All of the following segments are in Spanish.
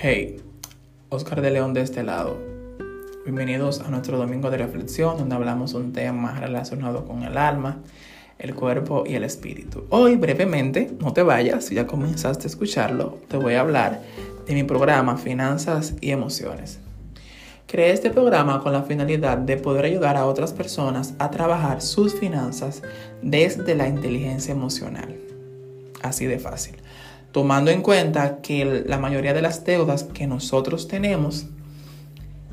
Hey, Oscar de León de este lado. Bienvenidos a nuestro domingo de reflexión donde hablamos un tema relacionado con el alma, el cuerpo y el espíritu. Hoy brevemente, no te vayas, si ya comenzaste a escucharlo, te voy a hablar de mi programa Finanzas y Emociones. Creé este programa con la finalidad de poder ayudar a otras personas a trabajar sus finanzas desde la inteligencia emocional. Así de fácil tomando en cuenta que la mayoría de las deudas que nosotros tenemos,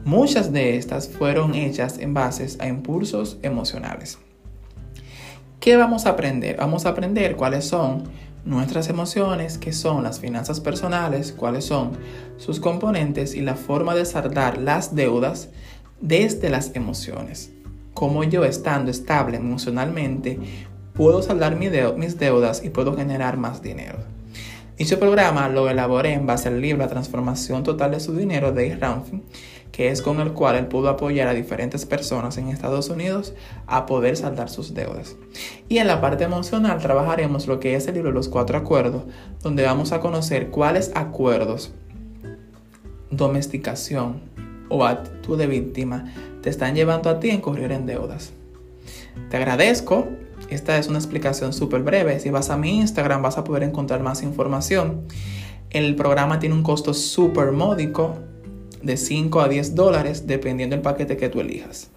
muchas de estas fueron hechas en bases a impulsos emocionales. ¿Qué vamos a aprender? Vamos a aprender cuáles son nuestras emociones, qué son las finanzas personales, cuáles son sus componentes y la forma de saldar las deudas desde las emociones. Cómo yo estando estable emocionalmente puedo saldar mis deudas y puedo generar más dinero. Dicho programa lo elaboré en base al libro La transformación total de su dinero de Ramsey, que es con el cual él pudo apoyar a diferentes personas en Estados Unidos a poder saldar sus deudas. Y en la parte emocional trabajaremos lo que es el libro Los Cuatro Acuerdos, donde vamos a conocer cuáles acuerdos, domesticación o actitud de víctima te están llevando a ti a incurrir en deudas. Te agradezco esta es una explicación súper breve. Si vas a mi Instagram vas a poder encontrar más información. El programa tiene un costo súper módico de 5 a 10 dólares dependiendo del paquete que tú elijas.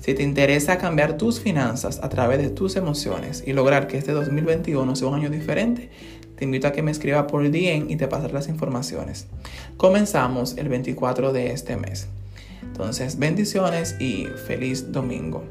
Si te interesa cambiar tus finanzas a través de tus emociones y lograr que este 2021 sea un año diferente, te invito a que me escriba por DM y te pasaré las informaciones. Comenzamos el 24 de este mes. Entonces, bendiciones y feliz domingo.